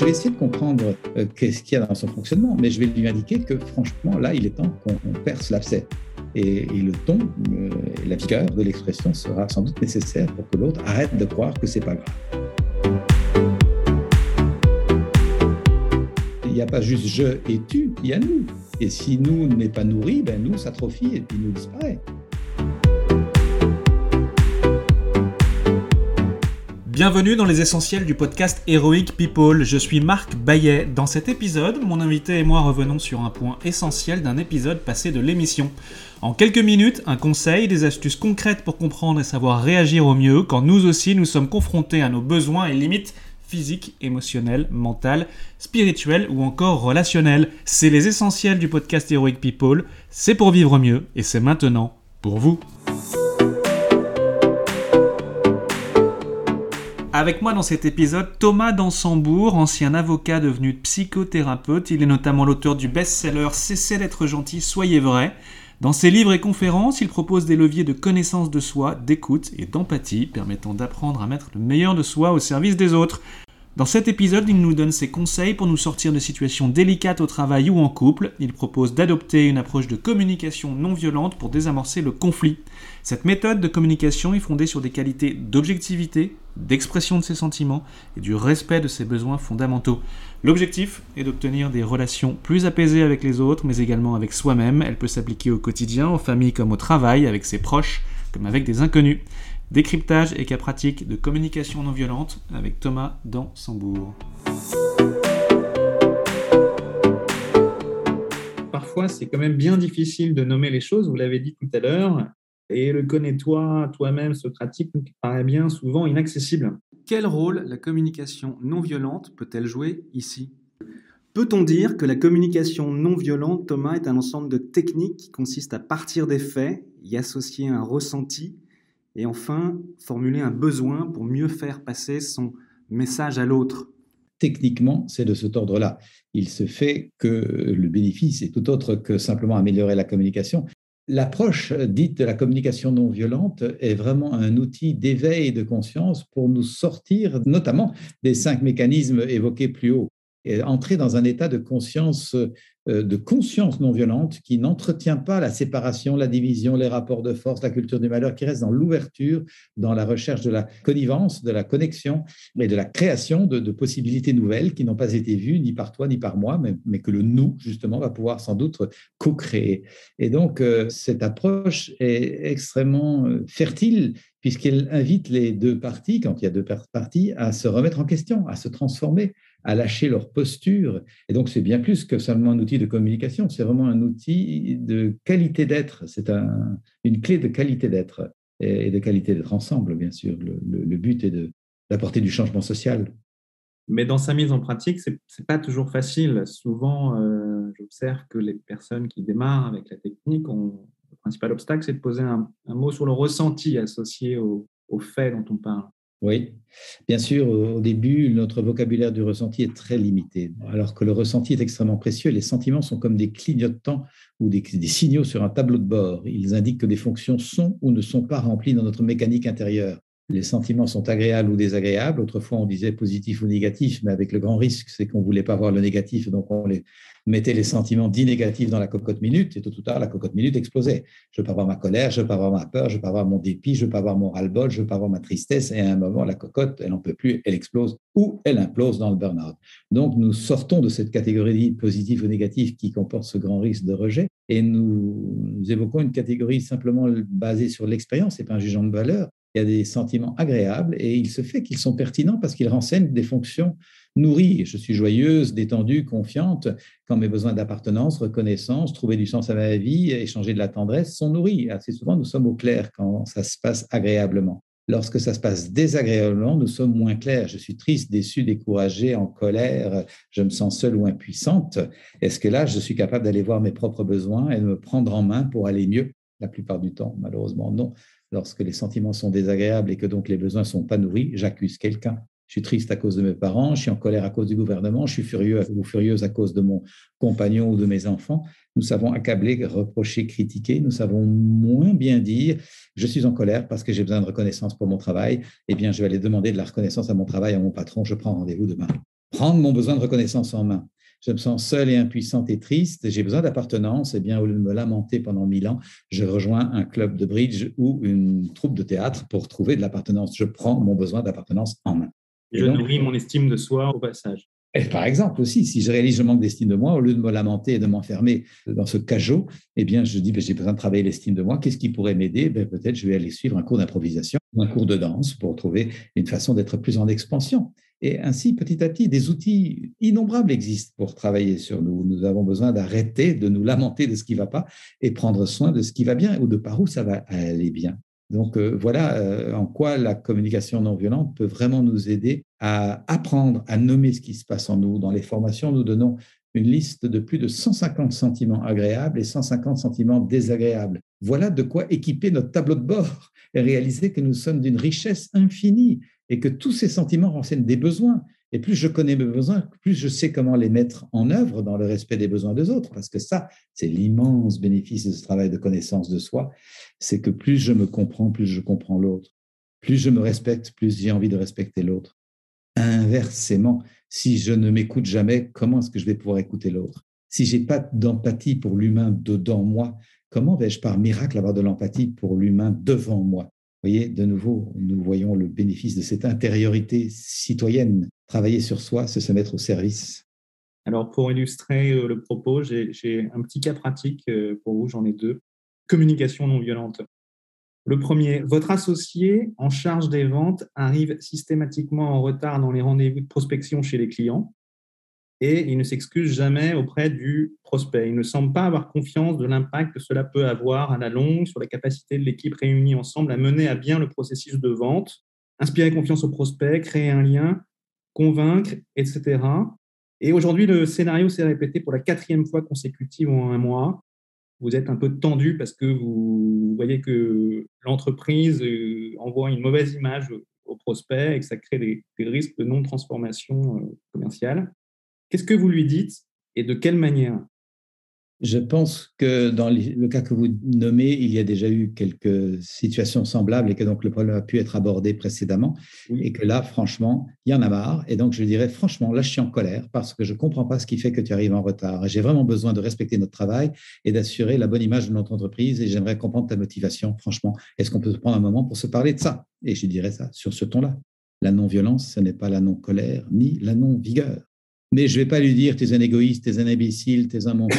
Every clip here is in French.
essayer de comprendre euh, qu'est-ce qu'il y a dans son fonctionnement, mais je vais lui indiquer que franchement, là, il est temps qu'on perce l'abcès. Et, le ton, euh, la vigueur de l'expression sera sans doute nécessaire pour que l'autre arrête de croire que c'est pas grave. Il n'y a pas juste je et tu, il y a nous. Et si nous n'est pas nourri, ben nous s'atrophie et puis nous disparaît. Bienvenue dans les essentiels du podcast Heroic People. Je suis Marc Bayet. Dans cet épisode, mon invité et moi revenons sur un point essentiel d'un épisode passé de l'émission. En quelques minutes, un conseil, des astuces concrètes pour comprendre et savoir réagir au mieux quand nous aussi nous sommes confrontés à nos besoins et limites physiques, émotionnelles, mentales, spirituelles ou encore relationnelles. C'est les essentiels du podcast Heroic People. C'est pour vivre mieux et c'est maintenant pour vous. Avec moi dans cet épisode, Thomas Dansembourg, ancien avocat devenu psychothérapeute. Il est notamment l'auteur du best-seller Cessez d'être gentil, soyez vrai. Dans ses livres et conférences, il propose des leviers de connaissance de soi, d'écoute et d'empathie, permettant d'apprendre à mettre le meilleur de soi au service des autres. Dans cet épisode, il nous donne ses conseils pour nous sortir de situations délicates au travail ou en couple. Il propose d'adopter une approche de communication non violente pour désamorcer le conflit. Cette méthode de communication est fondée sur des qualités d'objectivité, d'expression de ses sentiments et du respect de ses besoins fondamentaux. L'objectif est d'obtenir des relations plus apaisées avec les autres, mais également avec soi-même. Elle peut s'appliquer au quotidien, en famille comme au travail, avec ses proches, comme avec des inconnus. Décryptage et cas pratique de communication non violente avec Thomas Dansembourg. Parfois, c'est quand même bien difficile de nommer les choses, vous l'avez dit tout à l'heure, et le connais-toi toi-même, ce pratique nous paraît bien souvent inaccessible. Quel rôle la communication non violente peut-elle jouer ici? Peut-on dire que la communication non violente, Thomas, est un ensemble de techniques qui consistent à partir des faits, y associer un ressenti et enfin, formuler un besoin pour mieux faire passer son message à l'autre. Techniquement, c'est de cet ordre-là. Il se fait que le bénéfice est tout autre que simplement améliorer la communication. L'approche dite de la communication non violente est vraiment un outil d'éveil de conscience pour nous sortir notamment des cinq mécanismes évoqués plus haut et entrer dans un état de conscience de conscience non violente qui n'entretient pas la séparation, la division, les rapports de force, la culture du malheur, qui reste dans l'ouverture, dans la recherche de la connivence, de la connexion et de la création de, possibilités nouvelles qui n'ont pas été vues ni par toi ni par moi, mais, que le nous, justement, va pouvoir sans doute co-créer. Et donc, euh, cette approche est extrêmement euh, fertile puisqu'elle invite les deux parties, quand il y a deux parties, à se remettre en question, à se transformer, à lâcher leur posture. Et donc, c'est bien plus que seulement un outil de communication, c'est vraiment un outil de qualité d'être. C'est une clé de qualité d'être et de qualité d'être ensemble, bien sûr. Le, but est d'apporter du changement social. Mais dans sa mise en pratique, ce n'est pas toujours facile. Souvent, euh, j'observe que les personnes qui démarrent avec la technique, le principal obstacle, c'est de poser un, mot sur le ressenti associé au, au fait dont on parle. Oui, bien sûr, au début, notre vocabulaire du ressenti est très limité, alors que le ressenti est extrêmement précieux. Les sentiments sont comme des clignotants ou des, des, signaux sur un tableau de bord. Ils indiquent que des fonctions sont ou ne sont pas remplies dans notre mécanique intérieure les sentiments sont agréables ou désagréables. Autrefois, on disait positif ou négatif, mais avec le grand risque, c'est qu'on ne voulait pas voir le négatif, donc on mettait les sentiments dits négatifs dans la cocotte minute, et tout à tard, la cocotte minute explosait. Je ne veux pas voir ma colère, je ne veux pas voir ma peur, je ne veux pas voir mon dépit, je ne veux pas voir mon ras-le-bol, je ne veux pas voir ma tristesse, et à un moment, la cocotte, elle n'en peut plus, elle explose, ou elle implose dans le burn-out. Donc, nous sortons de cette catégorie positif ou négatif qui comporte ce grand risque de rejet, et nous, nous évoquons une catégorie simplement basée sur l'expérience, et pas un jugement de valeur, il y a des sentiments agréables et il se fait qu'ils sont pertinents parce qu'ils renseignent des fonctions nourries. Je suis joyeuse, détendue, confiante quand mes besoins d'appartenance, reconnaissance, trouver du sens à ma vie, échanger de la tendresse sont nourris. Assez souvent, nous sommes au clair quand ça se passe agréablement. Lorsque ça se passe désagréablement, nous sommes moins clairs. Je suis triste, déçue, découragée, en colère, je me sens seule ou impuissante. Est-ce que là, je suis capable d'aller voir mes propres besoins et de me prendre en main pour aller mieux? La plupart du temps, malheureusement, non lorsque les sentiments sont désagréables et que donc les besoins ne sont pas nourris, j'accuse quelqu'un. Je suis triste à cause de mes parents, je suis en colère à cause du gouvernement, je suis furieux ou furieuse à cause de mon compagnon ou de mes enfants. Nous savons accabler, reprocher, critiquer. Nous savons moins bien dire je suis en colère parce que j'ai besoin de reconnaissance pour mon travail. Eh bien, je vais aller demander de la reconnaissance à mon travail, à mon patron. Je prends rendez-vous demain. prendre mon besoin de reconnaissance en main. Je me sens seule et impuissante et triste, j'ai besoin d'appartenance, et eh bien au lieu de me lamenter pendant mille ans, je rejoins un club de bridge ou une troupe de théâtre pour trouver de l'appartenance. Je prends mon besoin d'appartenance en main. je nourris mon estime de soi au passage. Et par exemple aussi, si je réalise je manque d'estime de moi, au lieu de me lamenter et de m'enfermer dans ce cajot, eh bien, je dis, ben, j'ai besoin de travailler l'estime de moi. Qu'est-ce qui pourrait m'aider? Ben, Peut-être je vais aller suivre un cours d'improvisation, un cours de danse pour trouver une façon d'être plus en expansion. Et ainsi, petit à petit, des outils innombrables existent pour travailler sur nous. Nous avons besoin d'arrêter de nous lamenter de ce qui ne va pas et prendre soin de ce qui va bien ou de par où ça va aller bien. Donc euh, voilà euh, en quoi la communication non violente peut vraiment nous aider à apprendre à nommer ce qui se passe en nous. Dans les formations, nous donnons une liste de plus de 150 sentiments agréables et 150 sentiments désagréables. Voilà de quoi équiper notre tableau de bord et réaliser que nous sommes d'une richesse infinie et que tous ces sentiments renseignent des besoins. Et plus je connais mes besoins, plus je sais comment les mettre en œuvre dans le respect des besoins des autres. Parce que ça, c'est l'immense bénéfice de ce travail de connaissance de soi. C'est que plus je me comprends, plus je comprends l'autre. Plus je me respecte, plus j'ai envie de respecter l'autre. Inversement, si je ne m'écoute jamais, comment est-ce que je vais pouvoir écouter l'autre? Si j'ai pas d'empathie pour l'humain dedans moi, comment vais-je par miracle avoir de l'empathie pour l'humain devant moi? Voyez, de nouveau, nous voyons le bénéfice de cette intériorité citoyenne. Travailler sur soi, c'est se mettre au service. Alors, pour illustrer euh, le propos, j'ai un petit cas pratique euh, pour vous, j'en ai deux. Communication non violente. Le premier, votre associé en charge des ventes arrive systématiquement en retard dans les rendez-vous de prospection chez les clients et il ne s'excuse jamais auprès du prospect. Il ne semble pas avoir confiance de l'impact que cela peut avoir à la longue sur la capacité de l'équipe réunie ensemble à mener à bien le processus de vente, inspirer confiance au prospect, créer un lien, convaincre, etc. Et aujourd'hui, le scénario s'est répété pour la quatrième fois consécutive en un mois vous êtes un peu tendu parce que vous voyez que l'entreprise euh, envoie une mauvaise image au prospect et que ça crée des, risques de non-transformation euh, commerciale. Qu'est-ce que vous lui dites et de quelle manière? Je pense que dans le cas que vous nommez, il y a déjà eu quelques situations semblables et que donc le problème a pu être abordé précédemment. Et que là, franchement, il y en a marre. Et donc, je dirais, franchement, là, je suis en colère parce que je ne comprends pas ce qui fait que tu arrives en retard. J'ai vraiment besoin de respecter notre travail et d'assurer la bonne image de notre entreprise. Et j'aimerais comprendre ta motivation. Franchement, est-ce qu'on peut prendre un moment pour se parler de ça? Et je dirais ça sur ce ton-là. La non-violence, ce n'est pas la non-colère ni la non-vigueur. Mais je ne vais pas lui dire, tu es un égoïste, tu es un imbécile, tu es un monstre.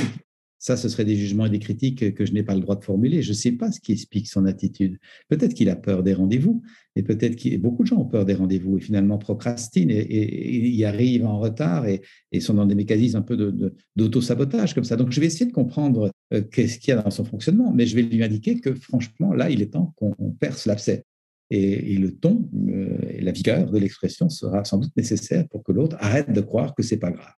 Ça, ce serait des jugements et des critiques que je n'ai pas le droit de formuler. Je ne sais pas ce qui explique son attitude. Peut-être qu'il a peur des rendez-vous, et peut-être que beaucoup de gens ont peur des rendez-vous et finalement procrastinent et, y arrivent en retard et, sont dans des mécanismes un peu d'auto-sabotage comme ça. Donc, je vais essayer de comprendre euh, qu'est-ce qu'il y a dans son fonctionnement, mais je vais lui indiquer que franchement, là, il est temps qu'on perce l'abcès. Et, le ton euh, et la vigueur de l'expression sera sans doute nécessaire pour que l'autre arrête de croire que c'est pas grave.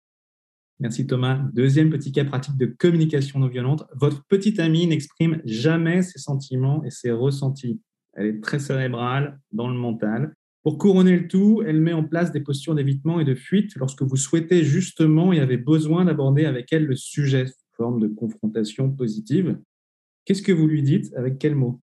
Merci Thomas. Deuxième petit cas pratique de communication non violente. Votre petite amie n'exprime jamais ses sentiments et ses ressentis. Elle est très cérébrale dans le mental. Pour couronner le tout, elle met en place des postures d'évitement et de fuite lorsque vous souhaitez justement et avez besoin d'aborder avec elle le sujet sous forme de confrontation positive. Qu'est-ce que vous lui dites Avec quels mots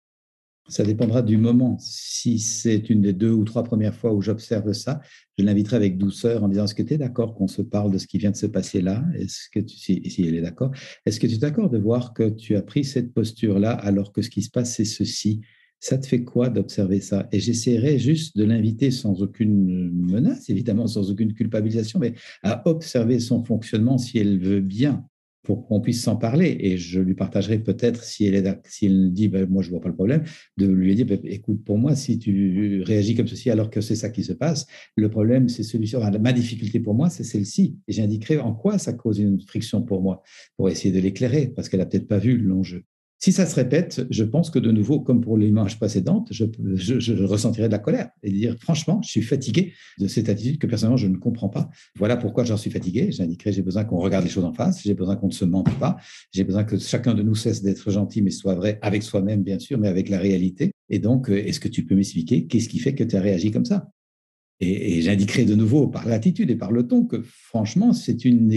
ça dépendra du moment. Si c'est une des deux ou trois premières fois où j'observe ça, je l'inviterai avec douceur en disant Est-ce que tu es d'accord qu'on se parle de ce qui vient de se passer là? Est-ce que tu, si, d'accord, est-ce que tu es d'accord de voir que tu as pris cette posture-là alors que ce qui se passe, c'est ceci? Ça te fait quoi d'observer ça? Et j'essaierai juste de l'inviter sans aucune menace, évidemment sans aucune culpabilisation, mais à observer son fonctionnement si elle veut bien pour qu'on puisse s'en parler. Et je lui partagerai peut-être, si elle, est, si elle dit, ben, moi, je ne vois pas le problème, de lui dire, ben, écoute, pour moi, si tu réagis comme ceci alors que c'est ça qui se passe, le problème, c'est celui-ci. ma difficulté pour moi, c'est celle-ci. Et j'indiquerai en quoi ça cause une friction pour moi, pour essayer de l'éclairer, parce qu'elle n'a peut-être pas vu l'enjeu. Si ça se répète, je pense que de nouveau, comme pour l'image précédente, je, je, ressentirai de la colère et dire franchement, je suis fatigué de cette attitude que personnellement je ne comprends pas. Voilà pourquoi j'en suis fatigué. J'indiquerai j'ai besoin qu'on regarde les choses en face, j'ai besoin qu'on ne se mente pas, j'ai besoin que chacun de nous cesse d'être gentil, mais soit vrai avec soi-même bien sûr, mais avec la réalité. Et donc, euh, est-ce que tu peux m'expliquer qu'est-ce qui fait que tu as réagi comme ça? Et, et j'indiquerai de nouveau par l'attitude et par le ton que franchement, c'est une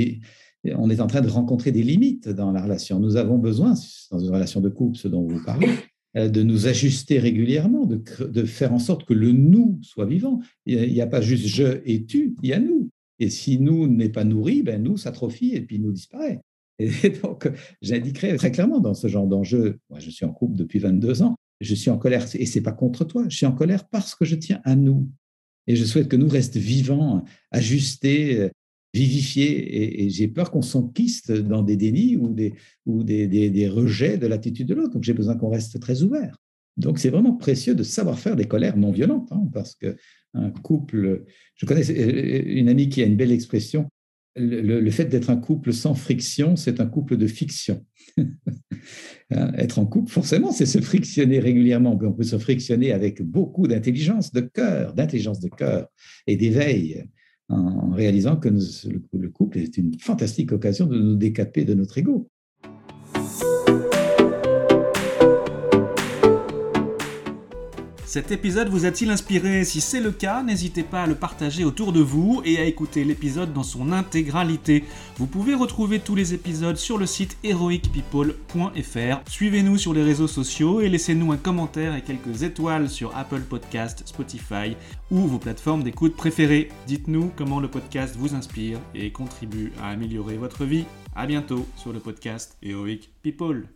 on est en train de rencontrer des limites dans la relation. Nous avons besoin, dans une relation de couple, ce dont vous parlez, euh, de nous ajuster régulièrement, de, faire en sorte que le nous soit vivant. Il n'y a, pas juste je et tu, il y a nous. Et si nous n'est pas nourri, ben nous s'atrophie et puis nous disparaît. Et donc, j'indiquerai très clairement dans ce genre d'enjeu, moi je suis en couple depuis 22 ans, je suis en colère, et c'est pas contre toi, je suis en colère parce que je tiens à nous. Et je souhaite que nous restent vivants, ajustés, vivifiés. Et, j'ai peur qu'on s'enquiste dans des dénis ou des, ou des, des, rejets de l'attitude de l'autre. Donc j'ai besoin qu'on reste très ouvert. Donc c'est vraiment précieux de savoir faire des colères non violentes, hein, parce que un couple, je connais une amie qui a une belle expression, le, fait d'être un couple sans friction, c'est un couple de fiction. Hein, être en couple, forcément, c'est se frictionner régulièrement. On peut se frictionner avec beaucoup d'intelligence de cœur, d'intelligence de cœur et d'éveil, en réalisant que le couple est une fantastique occasion de nous décaper de notre ego. Cet épisode vous a-t-il inspiré? Si c'est le cas, n'hésitez pas à le partager autour de vous et à écouter l'épisode dans son intégralité. Vous pouvez retrouver tous les épisodes sur le site heroicpeople.fr. Suivez-nous sur les réseaux sociaux et laissez-nous un commentaire et quelques étoiles sur Apple Podcast, Spotify ou vos plateformes d'écoute préférées. Dites-nous comment le podcast vous inspire et contribue à améliorer votre vie. A bientôt sur le podcast Heroic People.